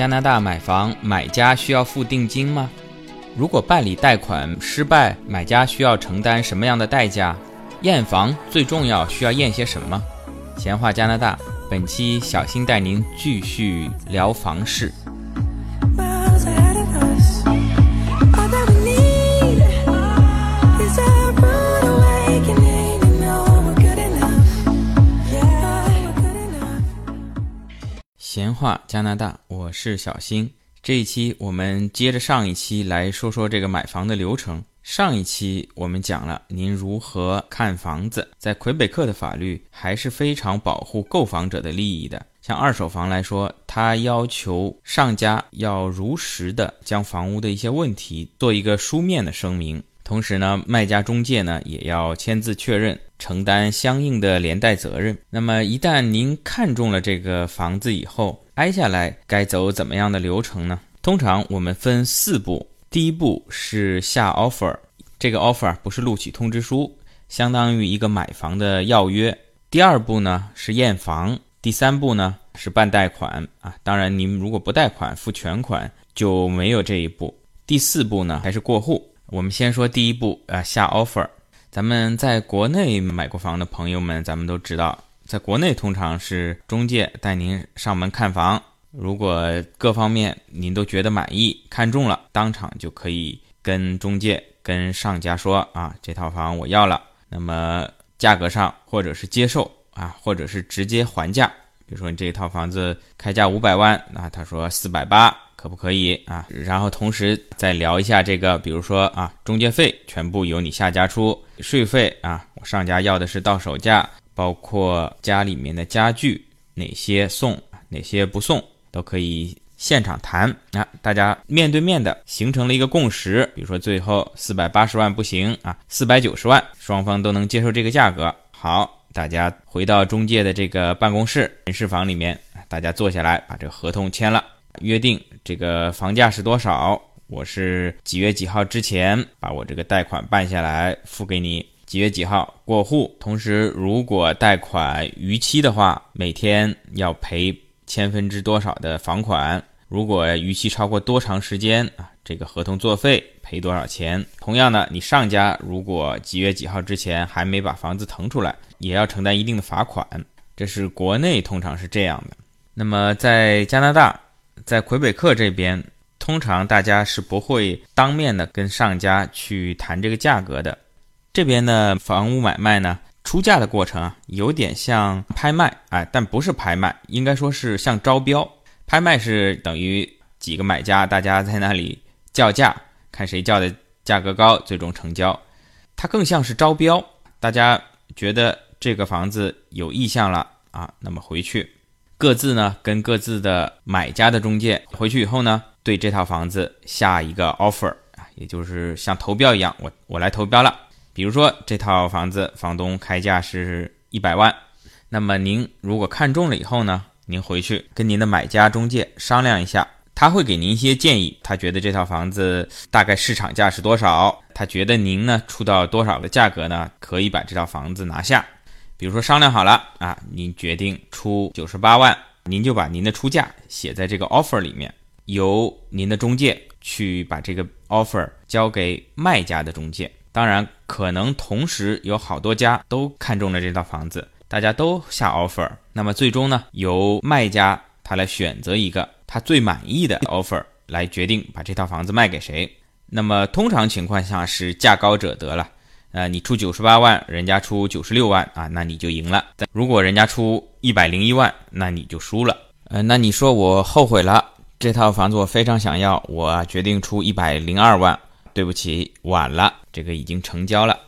加拿大买房，买家需要付定金吗？如果办理贷款失败，买家需要承担什么样的代价？验房最重要需要验些什么？闲话加拿大，本期小新带您继续聊房事。话加拿大，我是小新。这一期我们接着上一期来说说这个买房的流程。上一期我们讲了您如何看房子，在魁北克的法律还是非常保护购房者的利益的。像二手房来说，它要求上家要如实的将房屋的一些问题做一个书面的声明。同时呢，卖家中介呢也要签字确认，承担相应的连带责任。那么一旦您看中了这个房子以后，挨下来该走怎么样的流程呢？通常我们分四步，第一步是下 offer，这个 offer 不是录取通知书，相当于一个买房的要约。第二步呢是验房，第三步呢是办贷款啊，当然您如果不贷款付全款就没有这一步。第四步呢还是过户。我们先说第一步啊，下 offer。咱们在国内买过房的朋友们，咱们都知道，在国内通常是中介带您上门看房，如果各方面您都觉得满意、看中了，当场就可以跟中介、跟上家说啊，这套房我要了。那么价格上或者是接受啊，或者是直接还价。比如说你这套房子开价五百万，那他说四百八。可不可以啊？然后同时再聊一下这个，比如说啊，中介费全部由你下家出，税费啊，我上家要的是到手价，包括家里面的家具哪些送，哪些不送，都可以现场谈啊。大家面对面的形成了一个共识，比如说最后四百八十万不行啊，四百九十万，双方都能接受这个价格。好，大家回到中介的这个办公室人事房里面，大家坐下来把这个合同签了。约定这个房价是多少？我是几月几号之前把我这个贷款办下来付给你，几月几号过户。同时，如果贷款逾期的话，每天要赔千分之多少的房款？如果逾期超过多长时间啊？这个合同作废赔多少钱？同样的，你上家如果几月几号之前还没把房子腾出来，也要承担一定的罚款。这是国内通常是这样的。那么在加拿大。在魁北克这边，通常大家是不会当面的跟上家去谈这个价格的。这边的房屋买卖呢，出价的过程啊，有点像拍卖，哎，但不是拍卖，应该说是像招标。拍卖是等于几个买家大家在那里叫价，看谁叫的价格高，最终成交。它更像是招标，大家觉得这个房子有意向了啊，那么回去。各自呢跟各自的买家的中介回去以后呢，对这套房子下一个 offer 啊，也就是像投标一样，我我来投标了。比如说这套房子房东开价是一百万，那么您如果看中了以后呢，您回去跟您的买家中介商量一下，他会给您一些建议。他觉得这套房子大概市场价是多少？他觉得您呢出到多少的价格呢，可以把这套房子拿下。比如说商量好了啊，您决定出九十八万，您就把您的出价写在这个 offer 里面，由您的中介去把这个 offer 交给卖家的中介。当然，可能同时有好多家都看中了这套房子，大家都下 offer，那么最终呢，由卖家他来选择一个他最满意的 offer 来决定把这套房子卖给谁。那么通常情况下是价高者得了。呃，你出九十八万，人家出九十六万啊，那你就赢了。如果人家出一百零一万，那你就输了。呃，那你说我后悔了，这套房子我非常想要，我决定出一百零二万。对不起，晚了，这个已经成交了。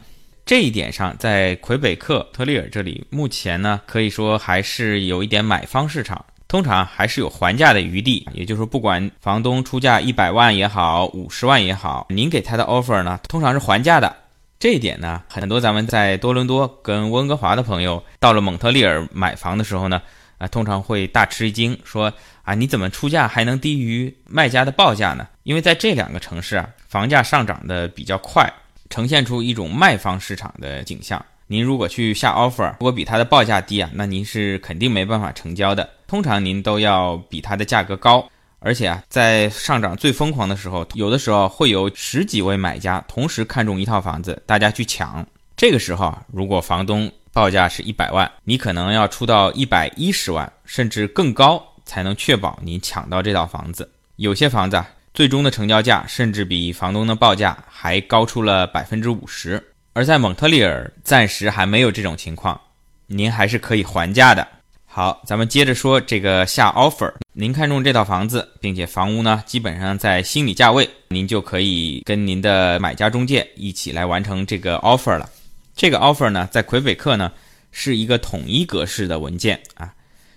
这一点上，在魁北克特利尔这里，目前呢，可以说还是有一点买方市场，通常还是有还价的余地。也就是说，不管房东出价一百万也好，五十万也好，您给他的 offer 呢，通常是还价的。这一点呢，很多咱们在多伦多跟温哥华的朋友到了蒙特利尔买房的时候呢，啊，通常会大吃一惊，说啊，你怎么出价还能低于卖家的报价呢？因为在这两个城市啊，房价上涨的比较快，呈现出一种卖方市场的景象。您如果去下 offer，如果比他的报价低啊，那您是肯定没办法成交的。通常您都要比他的价格高，而且啊，在上涨最疯狂的时候，有的时候会有十几位买家同时看中一套房子，大家去抢。这个时候啊，如果房东报价是一百万，你可能要出到一百一十万，甚至更高，才能确保您抢到这套房子。有些房子啊最终的成交价甚至比房东的报价还高出了百分之五十。而在蒙特利尔，暂时还没有这种情况，您还是可以还价的。好，咱们接着说这个下 offer。您看中这套房子，并且房屋呢基本上在心理价位，您就可以跟您的买家中介一起来完成这个 offer 了。这个 offer 呢，在魁北克呢是一个统一格式的文件啊，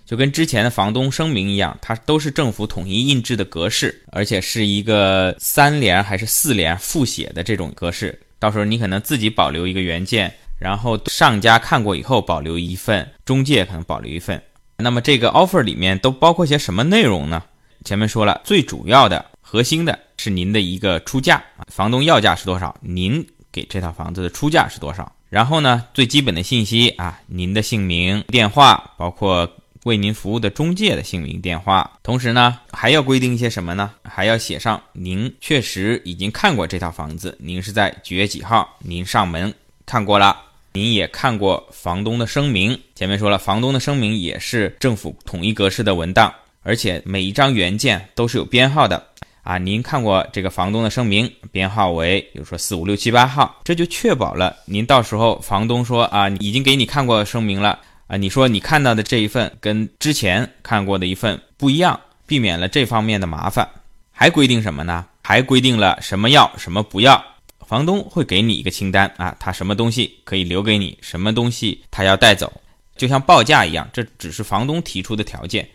就跟之前的房东声明一样，它都是政府统一印制的格式，而且是一个三联还是四联复写的这种格式。到时候你可能自己保留一个原件，然后上家看过以后保留一份，中介可能保留一份。那么这个 offer 里面都包括些什么内容呢？前面说了，最主要的核心的是您的一个出价啊，房东要价是多少，您给这套房子的出价是多少。然后呢，最基本的信息啊，您的姓名、电话，包括为您服务的中介的姓名、电话。同时呢，还要规定一些什么呢？还要写上您确实已经看过这套房子，您是在几月几号您上门看过了，您也看过房东的声明。前面说了，房东的声明也是政府统一格式的文档，而且每一张原件都是有编号的。啊，您看过这个房东的声明，编号为，比如说四五六七八号，这就确保了您到时候房东说啊，已经给你看过声明了啊，你说你看到的这一份跟之前看过的一份不一样，避免了这方面的麻烦。还规定什么呢？还规定了什么要什么不要，房东会给你一个清单啊，他什么东西可以留给你，什么东西他要带走，就像报价一样，这只是房东提出的条件。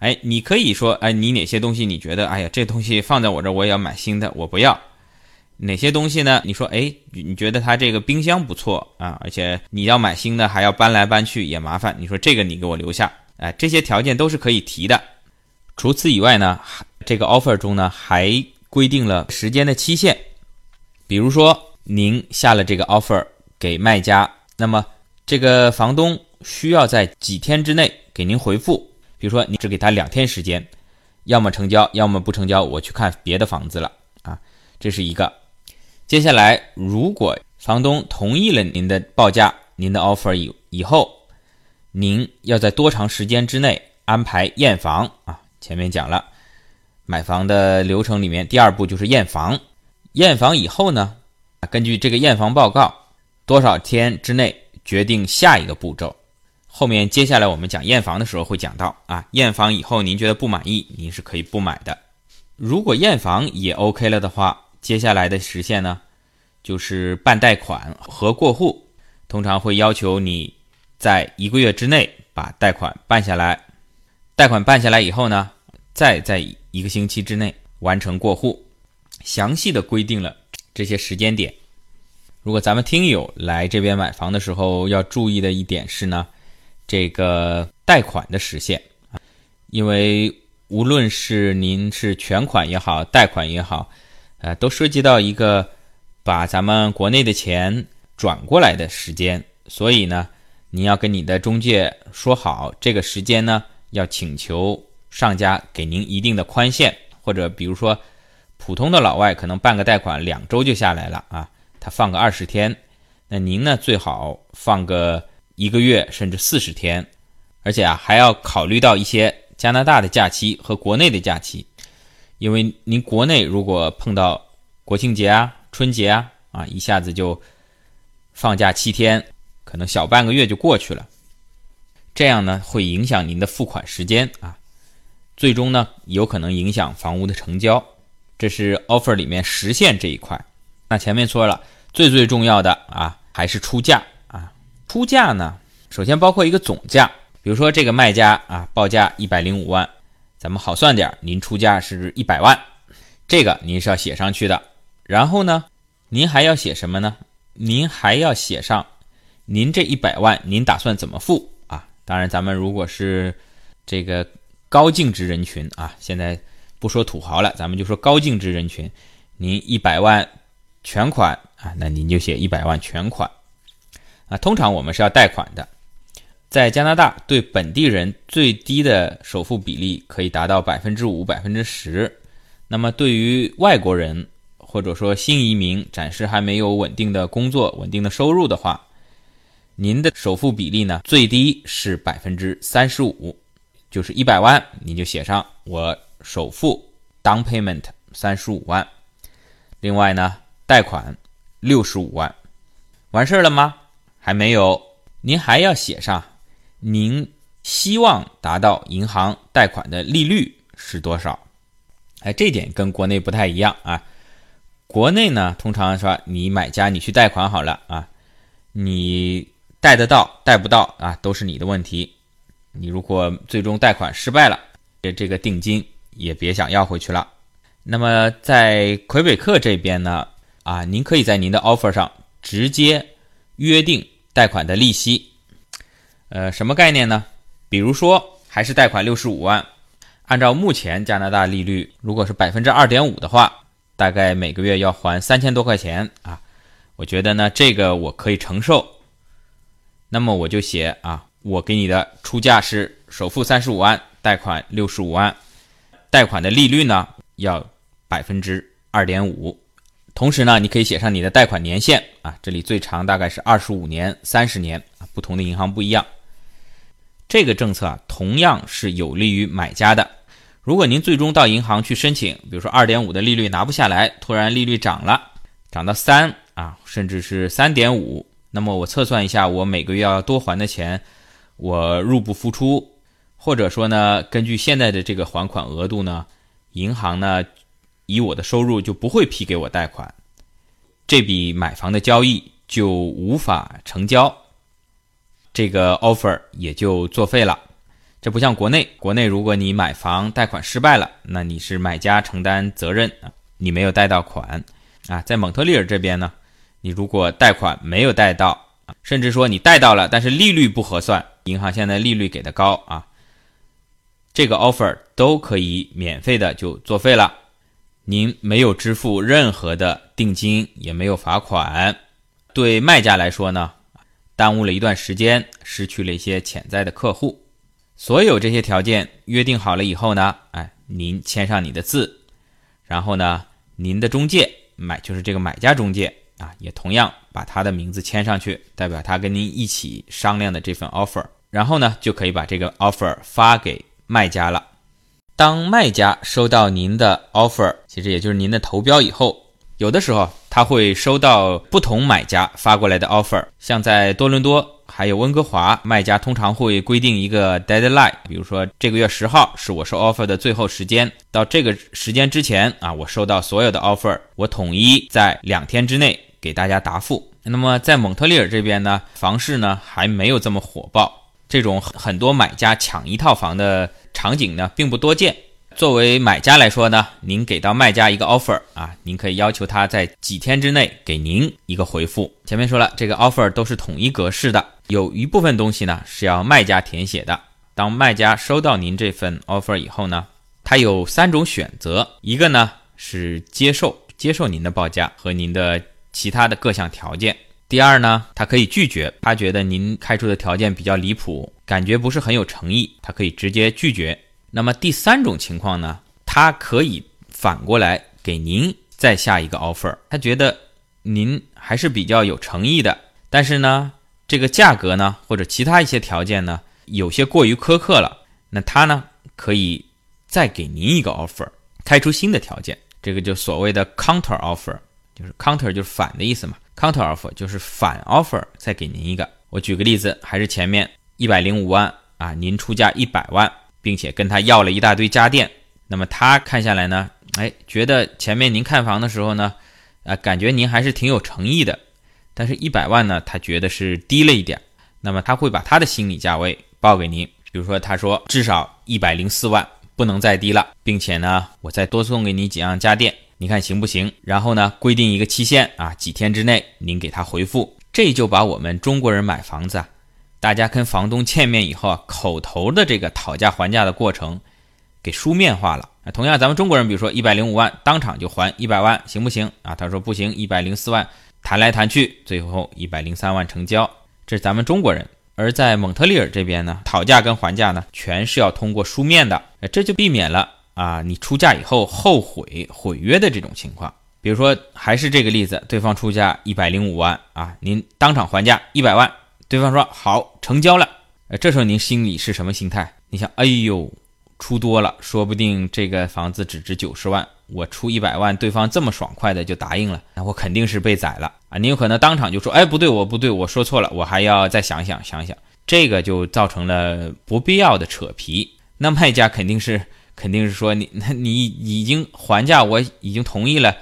哎，你可以说，哎，你哪些东西你觉得，哎呀，这东西放在我这，我也要买新的，我不要。哪些东西呢？你说，哎，你觉得它这个冰箱不错啊，而且你要买新的，还要搬来搬去也麻烦。你说这个你给我留下，哎，这些条件都是可以提的。除此以外呢，这个 offer 中呢还规定了时间的期限，比如说您下了这个 offer 给卖家，那么这个房东需要在几天之内给您回复。比如说，你只给他两天时间，要么成交，要么不成交，我去看别的房子了啊，这是一个。接下来，如果房东同意了您的报价，您的 offer 以以后，您要在多长时间之内安排验房啊？前面讲了，买房的流程里面，第二步就是验房。验房以后呢，根据这个验房报告，多少天之内决定下一个步骤。后面接下来我们讲验房的时候会讲到啊，验房以后您觉得不满意，您是可以不买的。如果验房也 OK 了的话，接下来的实现呢，就是办贷款和过户，通常会要求你在一个月之内把贷款办下来。贷款办下来以后呢，再在一个星期之内完成过户。详细的规定了这些时间点。如果咱们听友来这边买房的时候要注意的一点是呢。这个贷款的实现啊，因为无论是您是全款也好，贷款也好，呃，都涉及到一个把咱们国内的钱转过来的时间，所以呢，你要跟你的中介说好，这个时间呢，要请求上家给您一定的宽限，或者比如说普通的老外可能办个贷款两周就下来了啊，他放个二十天，那您呢最好放个。一个月甚至四十天，而且啊还要考虑到一些加拿大的假期和国内的假期，因为您国内如果碰到国庆节啊、春节啊啊，一下子就放假七天，可能小半个月就过去了，这样呢会影响您的付款时间啊，最终呢有可能影响房屋的成交。这是 offer 里面实现这一块。那前面说了，最最重要的啊还是出价啊。出价呢，首先包括一个总价，比如说这个卖家啊报价一百零五万，咱们好算点，您出价是一百万，这个您是要写上去的。然后呢，您还要写什么呢？您还要写上您这一百万您打算怎么付啊？当然，咱们如果是这个高净值人群啊，现在不说土豪了，咱们就说高净值人群，您一百万全款啊，那您就写一百万全款。啊，通常我们是要贷款的，在加拿大，对本地人最低的首付比例可以达到百分之五、百分之十。那么对于外国人或者说新移民，暂时还没有稳定的工作、稳定的收入的话，您的首付比例呢，最低是百分之三十五，就是一百万，你就写上我首付 down payment 三十五万，另外呢，贷款六十五万，完事儿了吗？还没有，您还要写上您希望达到银行贷款的利率是多少。哎，这点跟国内不太一样啊。国内呢，通常说你买家你去贷款好了啊，你贷得到贷不到啊，都是你的问题。你如果最终贷款失败了，这这个定金也别想要回去了。那么在魁北克这边呢，啊，您可以在您的 offer 上直接约定贷款的利息。呃，什么概念呢？比如说还是贷款六十五万。按照目前加拿大利率，如果是百分之二点五的话，大概每个月要还三千多块钱啊。我觉得呢，这个我可以承受。那么我就写啊，我给你的出价是首付三十五万，贷款六十五万，贷款的利率呢要百分之二点五。同时呢，你可以写上你的贷款年限啊，这里最长大概是二十五年、三十年啊，不同的银行不一样。这个政策啊，同样是有利于买家的。如果您最终到银行去申请，比如说二点五的利率拿不下来，突然利率涨了，涨到三啊，甚至是三点五，那么我测算一下，我每个月要多还的钱，我入不敷出，或者说呢，根据现在的这个还款额度呢，银行呢以我的收入就不会批给我贷款，这笔买房的交易就无法成交，这个 offer 也就作废了。这不像国内，国内如果你买房贷款失败了，那你是买家承担责任啊，你没有贷到款啊。在蒙特利尔这边呢，你如果贷款没有贷到，甚至说你贷到了，但是利率不合算，银行现在利率给的高啊，这个 offer 都可以免费的就作废了，您没有支付任何的定金，也没有罚款，对卖家来说呢，耽误了一段时间，失去了一些潜在的客户。所有这些条件约定好了以后呢，哎，您签上你的字，然后呢，您的中介买就是这个买家中介啊，也同样把他的名字签上去，代表他跟您一起商量的这份 offer，然后呢，就可以把这个 offer 发给卖家了。当卖家收到您的 offer，其实也就是您的投标以后，有的时候他会收到不同买家发过来的 offer，像在多伦多。还有温哥华卖家通常会规定一个 deadline，比如说这个月十号是我收 offer 的最后时间，到这个时间之前啊，我收到所有的 offer，我统一在两天之内给大家答复。那么在蒙特利尔这边呢，房市呢还没有这么火爆，这种很多买家抢一套房的场景呢并不多见。作为买家来说呢，您给到卖家一个 offer 啊，您可以要求他在几天之内给您一个回复。前面说了，这个 offer 都是统一格式的，有一部分东西呢是要卖家填写的。当卖家收到您这份 offer 以后呢，他有三种选择：一个呢是接受，接受您的报价和您的其他的各项条件；第二呢，他可以拒绝，他觉得您开出的条件比较离谱，感觉不是很有诚意，他可以直接拒绝。那么第三种情况呢，他可以反过来给您再下一个 offer，他觉得您还是比较有诚意的，但是呢，这个价格呢或者其他一些条件呢有些过于苛刻了，那他呢可以再给您一个 offer，开出新的条件，这个就所谓的 counter offer，就是 counter 就是反的意思嘛，counter offer 就是反 offer，再给您一个。我举个例子，还是前面一百零五万啊，您出价一百万。并且跟他要了一大堆家电，那么他看下来呢，哎，觉得前面您看房的时候呢，啊，感觉您还是挺有诚意的，但是一百万呢，他觉得是低了一点，那么他会把他的心理价位报给您，比如说他说至少一百零四万，不能再低了，并且呢，我再多送给你几样家电，你看行不行？然后呢，规定一个期限啊，几天之内您给他回复，这就把我们中国人买房子啊。大家跟房东见面以后啊，口头的这个讨价还价的过程，给书面化了。同样咱们中国人，比如说一百零五万，当场就还一百万，行不行？啊，他说不行，一百零四万，谈来谈去，最后一百零三万成交。这是咱们中国人。而在蒙特利尔这边呢，讨价跟还价呢，全是要通过书面的，这就避免了啊你出价以后后悔毁约的这种情况。比如说，还是这个例子，对方出价一百零五万啊，您当场还价一百万，对方说好成交了，呃，这时候您心里是什么心态？你想，哎呦，出多了，说不定这个房子只值九十万，我出一百万，对方这么爽快的就答应了，那我肯定是被宰了啊！您有可能当场就说，哎，不对，我不对，我说错了，我还要再想想想想，这个就造成了不必要的扯皮。那卖家肯定是肯定是说，你那你已经还价，我已经同意了。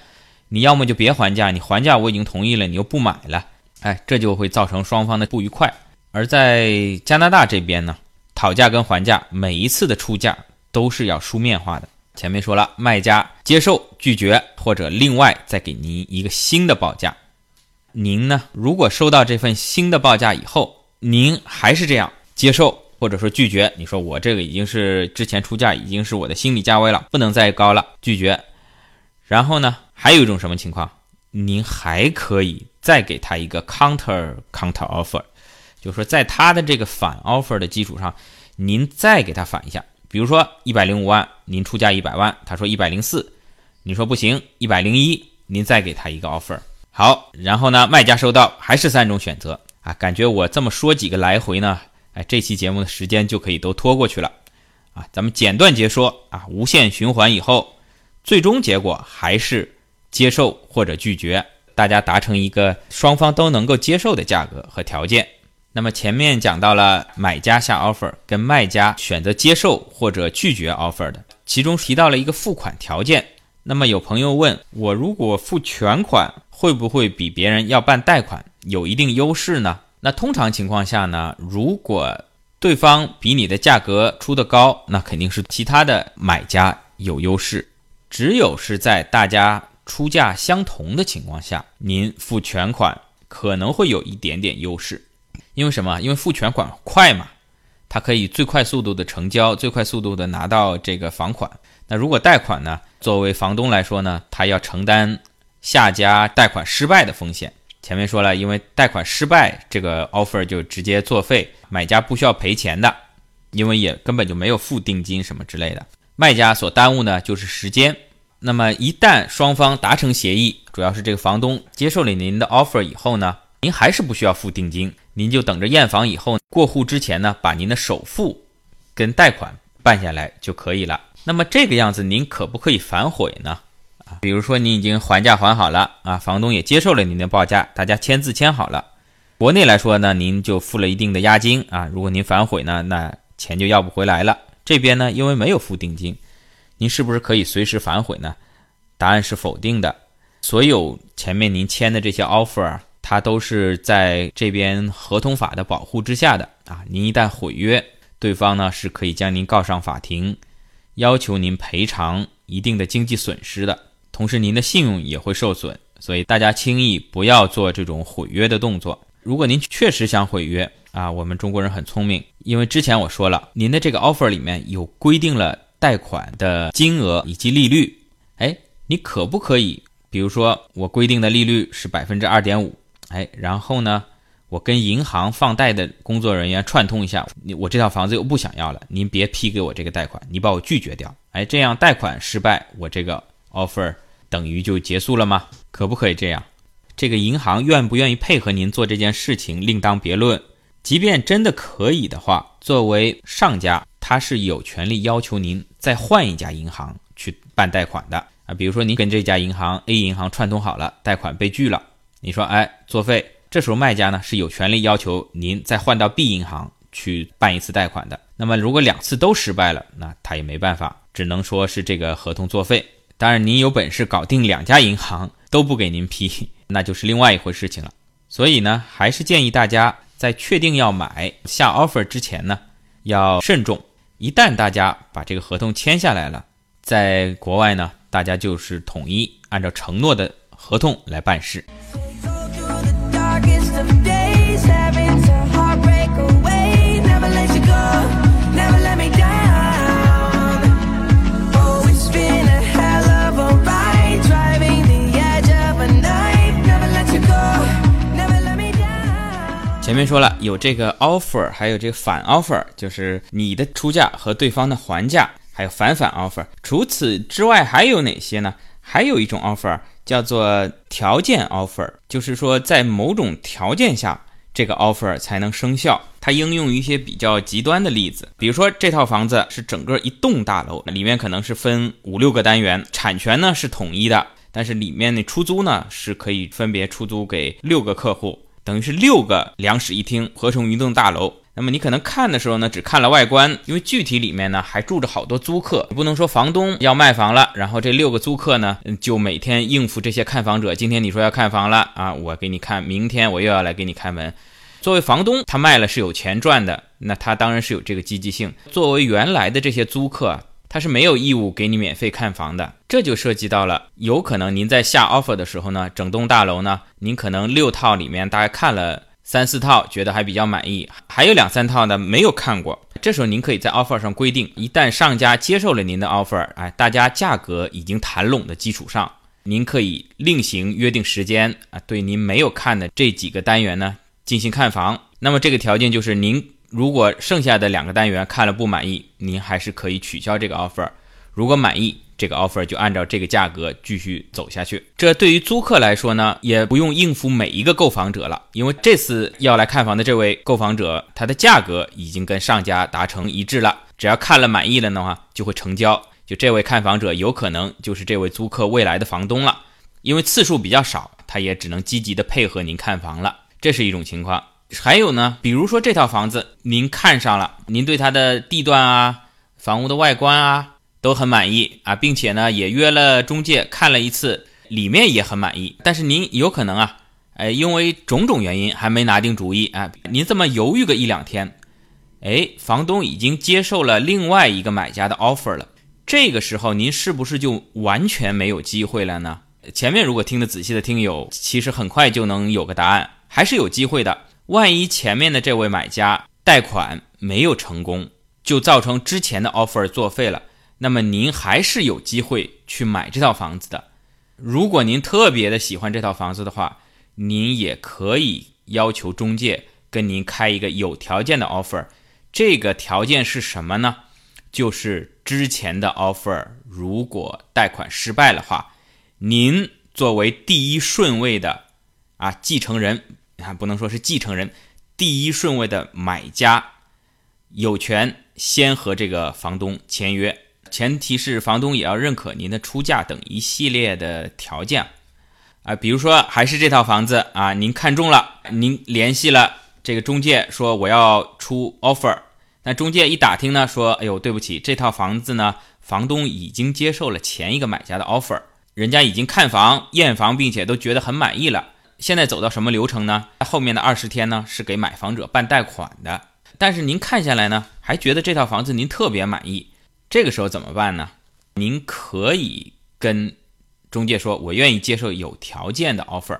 你要么就别还价，你还价我已经同意了，你又不买了，哎，这就会造成双方的不愉快。而在加拿大这边呢，讨价跟还价每一次的出价都是要书面化的。前面说了，卖家接受、拒绝或者另外再给您一个新的报价。您呢，如果收到这份新的报价以后，您还是这样接受或者说拒绝，你说我这个已经是之前出价已经是我的心理价位了，不能再高了，拒绝。然后呢？还有一种什么情况？您还可以再给他一个 counter counter offer，就是说在他的这个反 offer 的基础上，您再给他反一下。比如说一百零五万，您出价一百万，他说一百零四，你说不行，一百零一，您再给他一个 offer。好，然后呢，卖家收到还是三种选择啊？感觉我这么说几个来回呢，哎，这期节目的时间就可以都拖过去了啊。咱们简短截说啊，无限循环以后，最终结果还是。接受或者拒绝，大家达成一个双方都能够接受的价格和条件。那么前面讲到了买家下 offer 跟卖家选择接受或者拒绝 offer 的，其中提到了一个付款条件。那么有朋友问我，如果付全款，会不会比别人要办贷款有一定优势呢？那通常情况下呢，如果对方比你的价格出的高，那肯定是其他的买家有优势。只有是在大家出价相同的情况下，您付全款可能会有一点点优势，因为什么？因为付全款快嘛，它可以最快速度的成交，最快速度的拿到这个房款。那如果贷款呢？作为房东来说呢，他要承担下家贷款失败的风险。前面说了，因为贷款失败，这个 offer 就直接作废，买家不需要赔钱的，因为也根本就没有付定金什么之类的。卖家所耽误呢，就是时间。那么一旦双方达成协议，主要是这个房东接受了您的 offer 以后呢，您还是不需要付定金，您就等着验房以后过户之前呢，把您的首付跟贷款办下来就可以了。那么这个样子，您可不可以反悔呢？啊，比如说您已经还价还好了啊，房东也接受了您的报价，大家签字签好了。国内来说呢，您就付了一定的押金啊，如果您反悔呢，那钱就要不回来了。这边呢，因为没有付定金。您是不是可以随时反悔呢？答案是否定的。所有前面您签的这些 offer，它都是在这边合同法的保护之下的啊。您一旦毁约，对方呢是可以将您告上法庭，要求您赔偿一定的经济损失的，同时您的信用也会受损。所以大家轻易不要做这种毁约的动作。如果您确实想毁约啊，我们中国人很聪明，因为之前我说了，您的这个 offer 里面有规定了。贷款的金额以及利率，哎，你可不可以？比如说，我规定的利率是百分之二点五，哎，然后呢，我跟银行放贷的工作人员串通一下，你我这套房子又不想要了，您别批给我这个贷款，你把我拒绝掉，哎，这样贷款失败，我这个 offer 等于就结束了吗？可不可以这样？这个银行愿不愿意配合您做这件事情另当别论。即便真的可以的话，作为上家。他是有权利要求您再换一家银行去办贷款的啊，比如说您跟这家银行 A 银行串通好了，贷款被拒了，你说哎作废，这时候卖家呢是有权利要求您再换到 B 银行去办一次贷款的。那么如果两次都失败了，那他也没办法，只能说是这个合同作废。当然您有本事搞定两家银行都不给您批，那就是另外一回事情了。所以呢，还是建议大家在确定要买下 offer 之前呢，要慎重。一旦大家把这个合同签下来了，在国外呢，大家就是统一按照承诺的合同来办事。前面说了有这个 offer，还有这个反 offer，就是你的出价和对方的还价，还有反反 offer。除此之外还有哪些呢？还有一种 offer 叫做条件 offer，就是说在某种条件下。这个 offer 才能生效。它应用于一些比较极端的例子，比如说这套房子是整个一栋大楼，里面可能是分五六个单元，产权呢是统一的，但是里面的出租呢是可以分别出租给六个客户，等于是六个两室一厅合成一栋大楼。那么你可能看的时候呢，只看了外观，因为具体里面呢还住着好多租客，你不能说房东要卖房了，然后这六个租客呢就每天应付这些看房者。今天你说要看房了啊，我给你看，明天我又要来给你开门。作为房东，他卖了是有钱赚的，那他当然是有这个积极性。作为原来的这些租客，他是没有义务给你免费看房的。这就涉及到了，有可能您在下 offer 的时候呢，整栋大楼呢，您可能六套里面大概看了。三四套觉得还比较满意，还有两三套呢没有看过。这时候您可以在 offer 上规定，一旦上家接受了您的 offer，哎，大家价格已经谈拢的基础上，您可以另行约定时间啊，对您没有看的这几个单元呢进行看房。那么这个条件就是，您如果剩下的两个单元看了不满意，您还是可以取消这个 offer。如果满意，这个 offer 就按照这个价格继续走下去。这对于租客来说呢，也不用应付每一个购房者了，因为这次要来看房的这位购房者，他的价格已经跟上家达成一致了，只要看了满意了的话，就会成交。就这位看房者有可能就是这位租客未来的房东了，因为次数比较少，他也只能积极的配合您看房了。这是一种情况。还有呢，比如说这套房子您看上了，您对它的地段啊、房屋的外观啊。都很满意啊，并且呢也约了中介看了一次，里面也很满意。但是您有可能啊，哎，因为种种原因还没拿定主意啊，您这么犹豫个一两天，哎，房东已经接受了另外一个买家的 offer 了。这个时候您是不是就完全没有机会了呢？前面如果听得仔细的听友，其实很快就能有个答案，还是有机会的。万一前面的这位买家贷款没有成功，就造成之前的 offer 作废了。那么您还是有机会去买这套房子的。如果您特别的喜欢这套房子的话，您也可以要求中介跟您开一个有条件的 offer。这个条件是什么呢？就是之前的 offer 如果贷款失败的话，您作为第一顺位的啊继承人啊，不能说是继承人，第一顺位的买家有权先和这个房东签约。前提是房东也要认可您的出价等一系列的条件，啊，比如说还是这套房子啊，您看中了，您联系了这个中介说我要出 offer，那中介一打听呢，说，哎呦，对不起，这套房子呢，房东已经接受了前一个买家的 offer，人家已经看房验房，并且都觉得很满意了，现在走到什么流程呢？后面的二十天呢，是给买房者办贷款的，但是您看下来呢，还觉得这套房子您特别满意。这个时候怎么办呢？您可以跟中介说，我愿意接受有条件的 offer，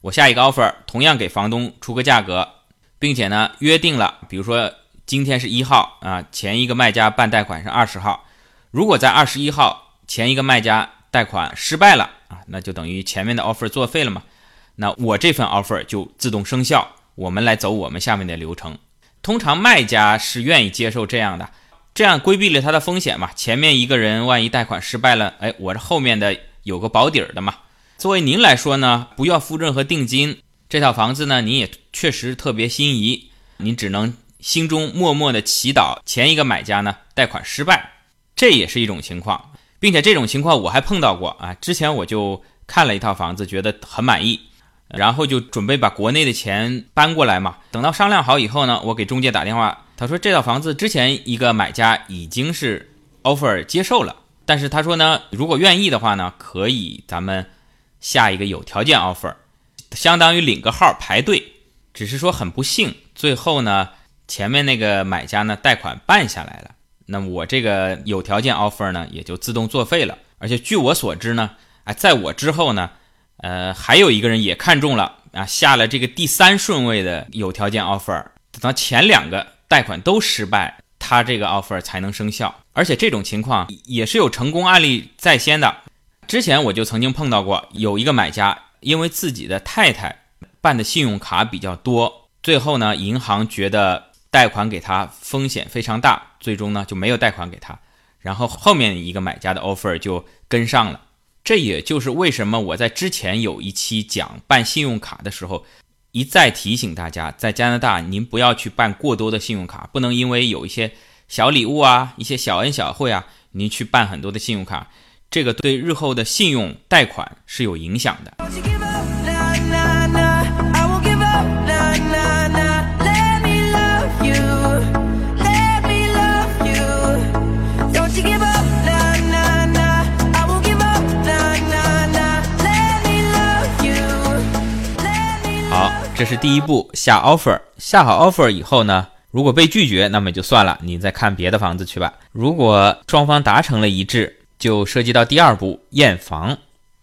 我下一个 offer 同样给房东出个价格，并且呢约定了，比如说今天是一号啊，前一个卖家办贷款是二十号，如果在二十一号前一个卖家贷款失败了啊，那就等于前面的 offer 作废了嘛，那我这份 offer 就自动生效，我们来走我们下面的流程，通常卖家是愿意接受这样的。这样规避了他的风险嘛？前面一个人万一贷款失败了，哎，我这后面的有个保底儿的嘛。作为您来说呢，不要付任何定金，这套房子呢，您也确实特别心仪，您只能心中默默的祈祷前一个买家呢贷款失败，这也是一种情况，并且这种情况我还碰到过啊。之前我就看了一套房子，觉得很满意，然后就准备把国内的钱搬过来嘛。等到商量好以后呢，我给中介打电话。他说这套房子之前一个买家已经是 offer 接受了，但是他说呢，如果愿意的话呢，可以咱们下一个有条件 offer，相当于领个号排队。只是说很不幸，最后呢，前面那个买家呢贷款办下来了，那么我这个有条件 offer 呢也就自动作废了。而且据我所知呢，啊，在我之后呢，呃，还有一个人也看中了啊，下了这个第三顺位的有条件 offer，等到前两个。贷款都失败，他这个 offer 才能生效。而且这种情况也是有成功案例在先的。之前我就曾经碰到过，有一个买家因为自己的太太办的信用卡比较多，最后呢，银行觉得贷款给他风险非常大，最终呢就没有贷款给他。然后后面一个买家的 offer 就跟上了。这也就是为什么我在之前有一期讲办信用卡的时候，一再提醒大家，在加拿大您不要去办过多的信用卡，不能因为有一些小礼物啊、一些小恩小惠啊，您去办很多的信用卡，这个对日后的信用贷款是有影响的。这是第一步，下 offer，下好 offer 以后呢，如果被拒绝，那么就算了，你再看别的房子去吧。如果双方达成了一致，就涉及到第二步验房。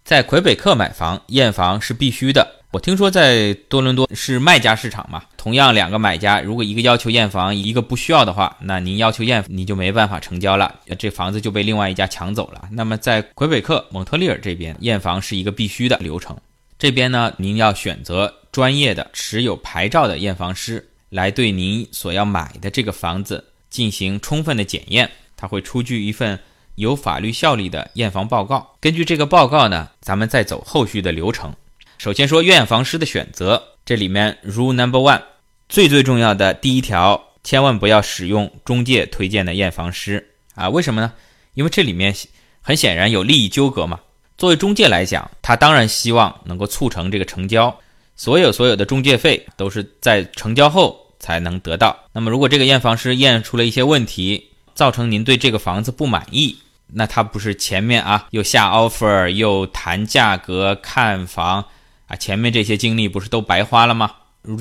在魁北克买房验房是必须的。我听说在多伦多是卖家市场嘛，同样两个买家，如果一个要求验房，一个不需要的话，那您要求验，你就没办法成交了，这房子就被另外一家抢走了。那么在魁北克蒙特利尔这边验房是一个必须的流程。这边呢，您要选择专业的、持有牌照的验房师来对您所要买的这个房子进行充分的检验。他会出具一份有法律效力的验房报告。根据这个报告呢，咱们再走后续的流程。首先说验房师的选择，这里面 Rule Number One 最最重要的第一条，千万不要使用中介推荐的验房师啊！为什么呢？因为这里面很显然有利益纠葛嘛。作为中介来讲，他当然希望能够促成这个成交，所有所有的中介费都是在成交后才能得到。那么，如果这个验房师验出了一些问题，造成您对这个房子不满意，那他不是前面啊又下 offer 又谈价格看房啊，前面这些经历不是都白花了吗？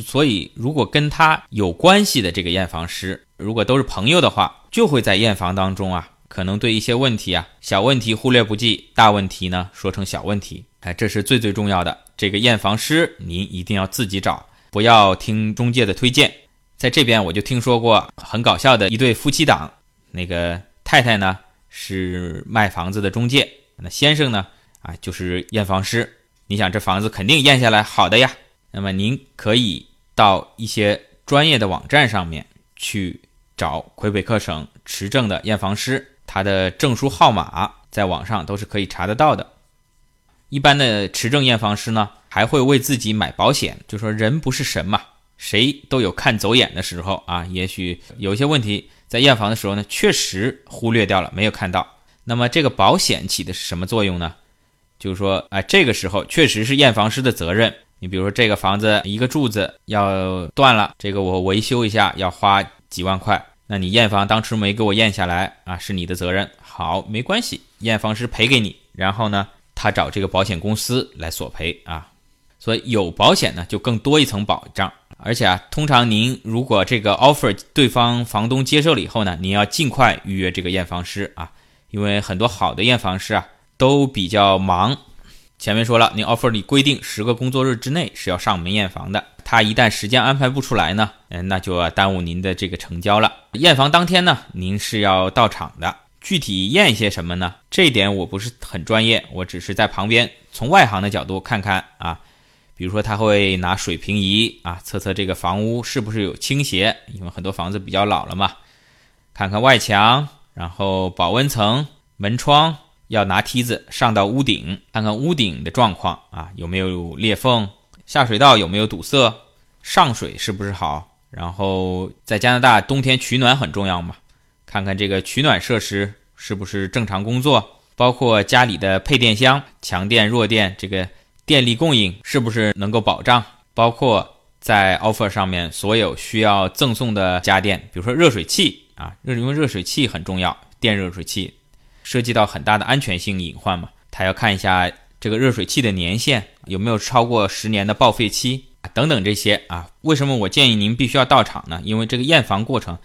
所以，如果跟他有关系的这个验房师，如果都是朋友的话，就会在验房当中啊。可能对一些问题啊，小问题忽略不计，大问题呢说成小问题，哎，这是最最重要的。这个验房师您一定要自己找，不要听中介的推荐。在这边我就听说过很搞笑的一对夫妻档，那个太太呢是卖房子的中介，那先生呢啊就是验房师。你想这房子肯定验下来好的呀，那么您可以到一些专业的网站上面去找魁北克省持证的验房师。他的证书号码在网上都是可以查得到的。一般的持证验房师呢，还会为自己买保险，就说人不是神嘛，谁都有看走眼的时候啊。也许有些问题在验房的时候呢，确实忽略掉了，没有看到。那么这个保险起的是什么作用呢？就是说，啊，这个时候确实是验房师的责任。你比如说这个房子一个柱子要断了，这个我维修一下要花几万块。那你验房当初没给我验下来啊，是你的责任。好，没关系，验房师赔给你。然后呢，他找这个保险公司来索赔啊。所以有保险呢，就更多一层保障。而且啊，通常您如果这个 offer 对方房东接受了以后呢，您要尽快预约这个验房师啊，因为很多好的验房师啊都比较忙。前面说了，您 offer 里规定十个工作日之内是要上门验房的。他一旦时间安排不出来呢，嗯，那就耽误您的这个成交了。验房当天呢，您是要到场的。具体验些什么呢？这一点我不是很专业，我只是在旁边从外行的角度看看啊。比如说他会拿水平仪啊，测测这个房屋是不是有倾斜，因为很多房子比较老了嘛。看看外墙，然后保温层、门窗，要拿梯子上到屋顶，看看屋顶的状况啊，有没有裂缝。下水道有没有堵塞？上水是不是好？然后在加拿大冬天取暖很重要嘛？看看这个取暖设施是不是正常工作？包括家里的配电箱、强电、弱电，这个电力供应是不是能够保障？包括在 offer 上面所有需要赠送的家电，比如说热水器啊，热因为热水器很重要，电热水器涉及到很大的安全性隐患嘛，他要看一下。这个热水器的年限有没有超过十年的报废期等等这些啊？为什么我建议您必须要到场呢？因为这个验房过程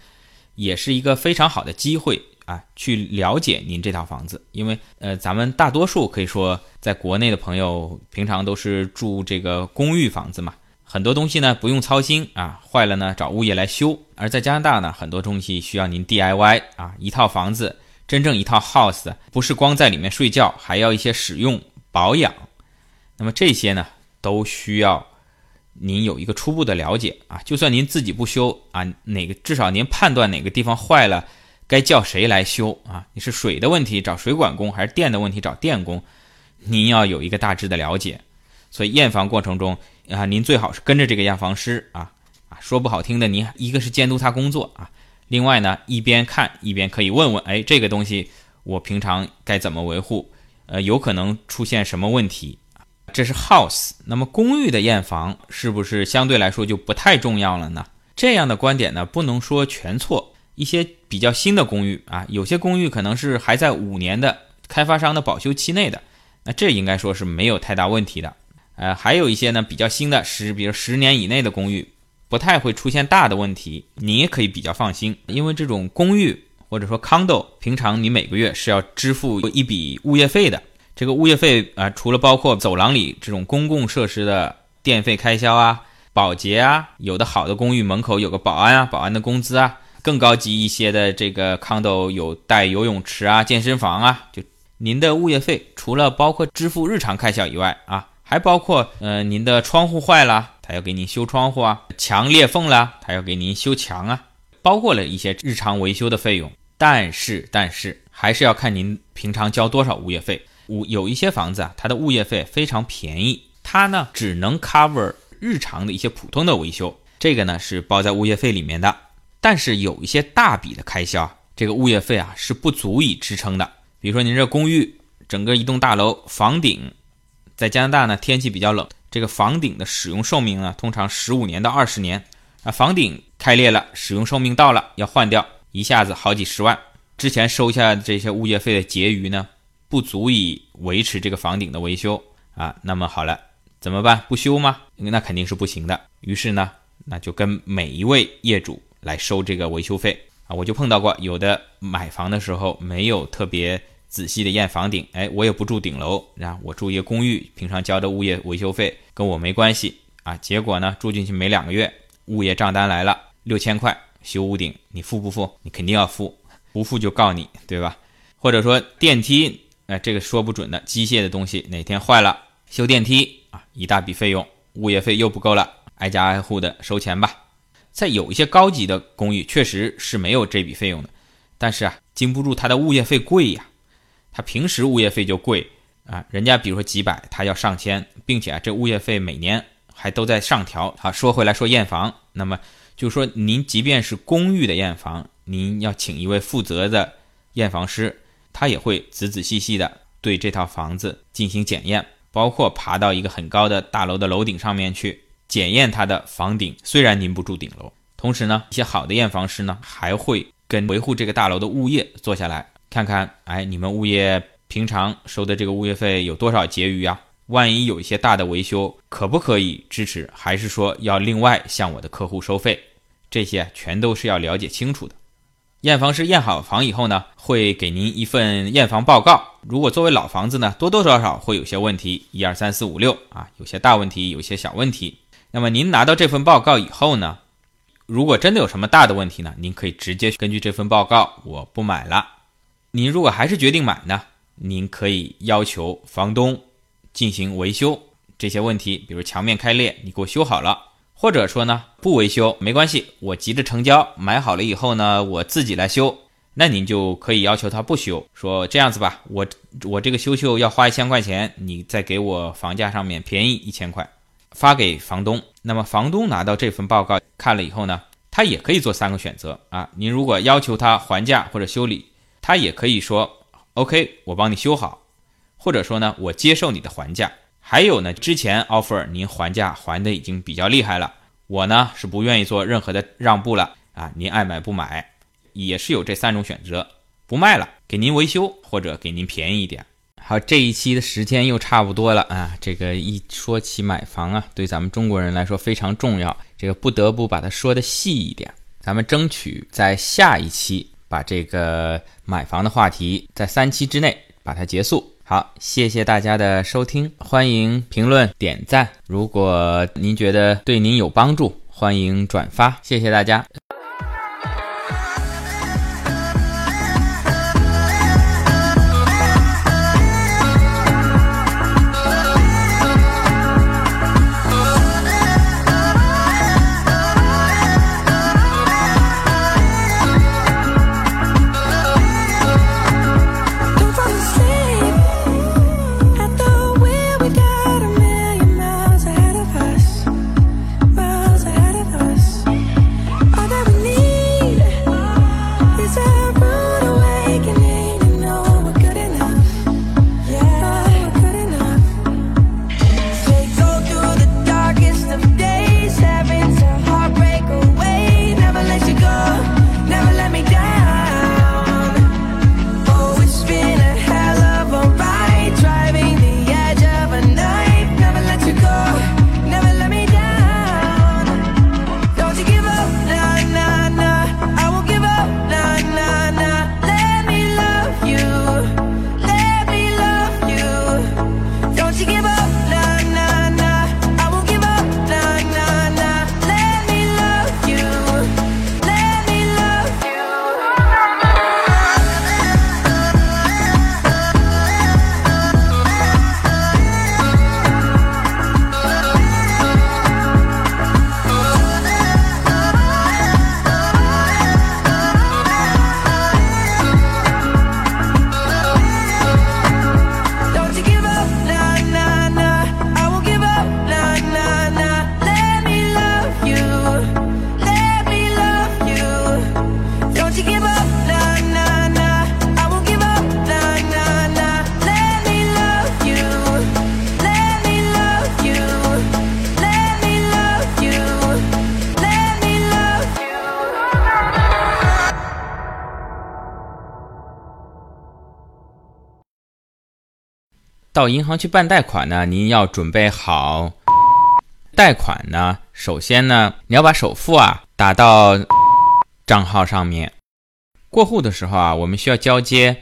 也是一个非常好的机会啊，去了解您这套房子。因为呃，咱们大多数可以说在国内的朋友平常都是住这个公寓房子嘛，很多东西呢不用操心啊，坏了呢找物业来修。而在加拿大呢，很多东西需要您 DIY 啊，一套房子真正一套 house 不是光在里面睡觉，还要一些使用。保养，那么这些呢，都需要您有一个初步的了解啊。就算您自己不修啊，哪个至少您判断哪个地方坏了，该叫谁来修啊？你是水的问题找水管工，还是电的问题找电工？您要有一个大致的了解。所以验房过程中啊，您最好是跟着这个验房师啊啊，说不好听的，您一个是监督他工作啊，另外呢，一边看一边可以问问，哎，这个东西我平常该怎么维护？呃，有可能出现什么问题？这是 house。那么公寓的验房是不是相对来说就不太重要了呢？这样的观点呢，不能说全错。一些比较新的公寓啊，有些公寓可能是还在五年的开发商的保修期内的，那这应该说是没有太大问题的。呃，还有一些呢比较新的十，比如十年以内的公寓，不太会出现大的问题，你也可以比较放心，因为这种公寓。或者说，condo，平常你每个月是要支付一笔物业费的。这个物业费啊，除了包括走廊里这种公共设施的电费开销啊、保洁啊，有的好的公寓门口有个保安啊，保安的工资啊，更高级一些的这个 condo 有带游泳池啊、健身房啊，就您的物业费除了包括支付日常开销以外啊，还包括呃您的窗户坏了，他要给您修窗户啊；墙裂缝了，他要给您修墙啊。包括了一些日常维修的费用，但是但是还是要看您平常交多少物业费。物有一些房子啊，它的物业费非常便宜，它呢只能 cover 日常的一些普通的维修，这个呢是包在物业费里面的。但是有一些大笔的开销，这个物业费啊是不足以支撑的。比如说您这公寓整个一栋大楼房顶，在加拿大呢天气比较冷，这个房顶的使用寿命呢通常十五年到二十年。啊，房顶开裂了，使用寿命到了，要换掉，一下子好几十万。之前收下这些物业费的结余呢，不足以维持这个房顶的维修啊。那么好了，怎么办？不修吗？那肯定是不行的。于是呢，那就跟每一位业主来收这个维修费啊。我就碰到过有的买房的时候没有特别仔细的验房顶，哎，我也不住顶楼，然后我住一个公寓，平常交的物业维修费跟我没关系啊。结果呢，住进去没两个月。物业账单来了，六千块修屋顶，你付不付？你肯定要付，不付就告你，对吧？或者说电梯，哎，这个说不准的，机械的东西哪天坏了，修电梯啊，一大笔费用，物业费又不够了，挨家挨户的收钱吧。在有一些高级的公寓，确实是没有这笔费用的，但是啊，经不住它的物业费贵呀，它平时物业费就贵啊，人家比如说几百，他要上千，并且啊，这物业费每年。还都在上调。好，说回来说验房，那么就说您即便是公寓的验房，您要请一位负责的验房师，他也会仔仔细细的对这套房子进行检验，包括爬到一个很高的大楼的楼顶上面去检验它的房顶。虽然您不住顶楼，同时呢，一些好的验房师呢，还会跟维护这个大楼的物业坐下来看看，哎，你们物业平常收的这个物业费有多少结余啊？万一有一些大的维修，可不可以支持？还是说要另外向我的客户收费？这些全都是要了解清楚的。验房师验好房以后呢，会给您一份验房报告。如果作为老房子呢，多多少少会有些问题，一二三四五六啊，有些大问题，有些小问题。那么您拿到这份报告以后呢，如果真的有什么大的问题呢，您可以直接根据这份报告，我不买了。您如果还是决定买呢，您可以要求房东。进行维修这些问题，比如墙面开裂，你给我修好了，或者说呢不维修没关系，我急着成交，买好了以后呢我自己来修，那您就可以要求他不修，说这样子吧，我我这个修修要花一千块钱，你再给我房价上面便宜一千块，发给房东。那么房东拿到这份报告看了以后呢，他也可以做三个选择啊，您如果要求他还价或者修理，他也可以说 OK，我帮你修好。或者说呢，我接受你的还价。还有呢，之前 offer 您还价还的已经比较厉害了，我呢是不愿意做任何的让步了啊。您爱买不买，也是有这三种选择，不卖了，给您维修或者给您便宜一点。好，这一期的时间又差不多了啊。这个一说起买房啊，对咱们中国人来说非常重要，这个不得不把它说的细一点。咱们争取在下一期把这个买房的话题在三期之内把它结束。好，谢谢大家的收听，欢迎评论点赞。如果您觉得对您有帮助，欢迎转发，谢谢大家。到银行去办贷款呢，您要准备好贷款呢。首先呢，你要把首付啊打到账号上面。过户的时候啊，我们需要交接。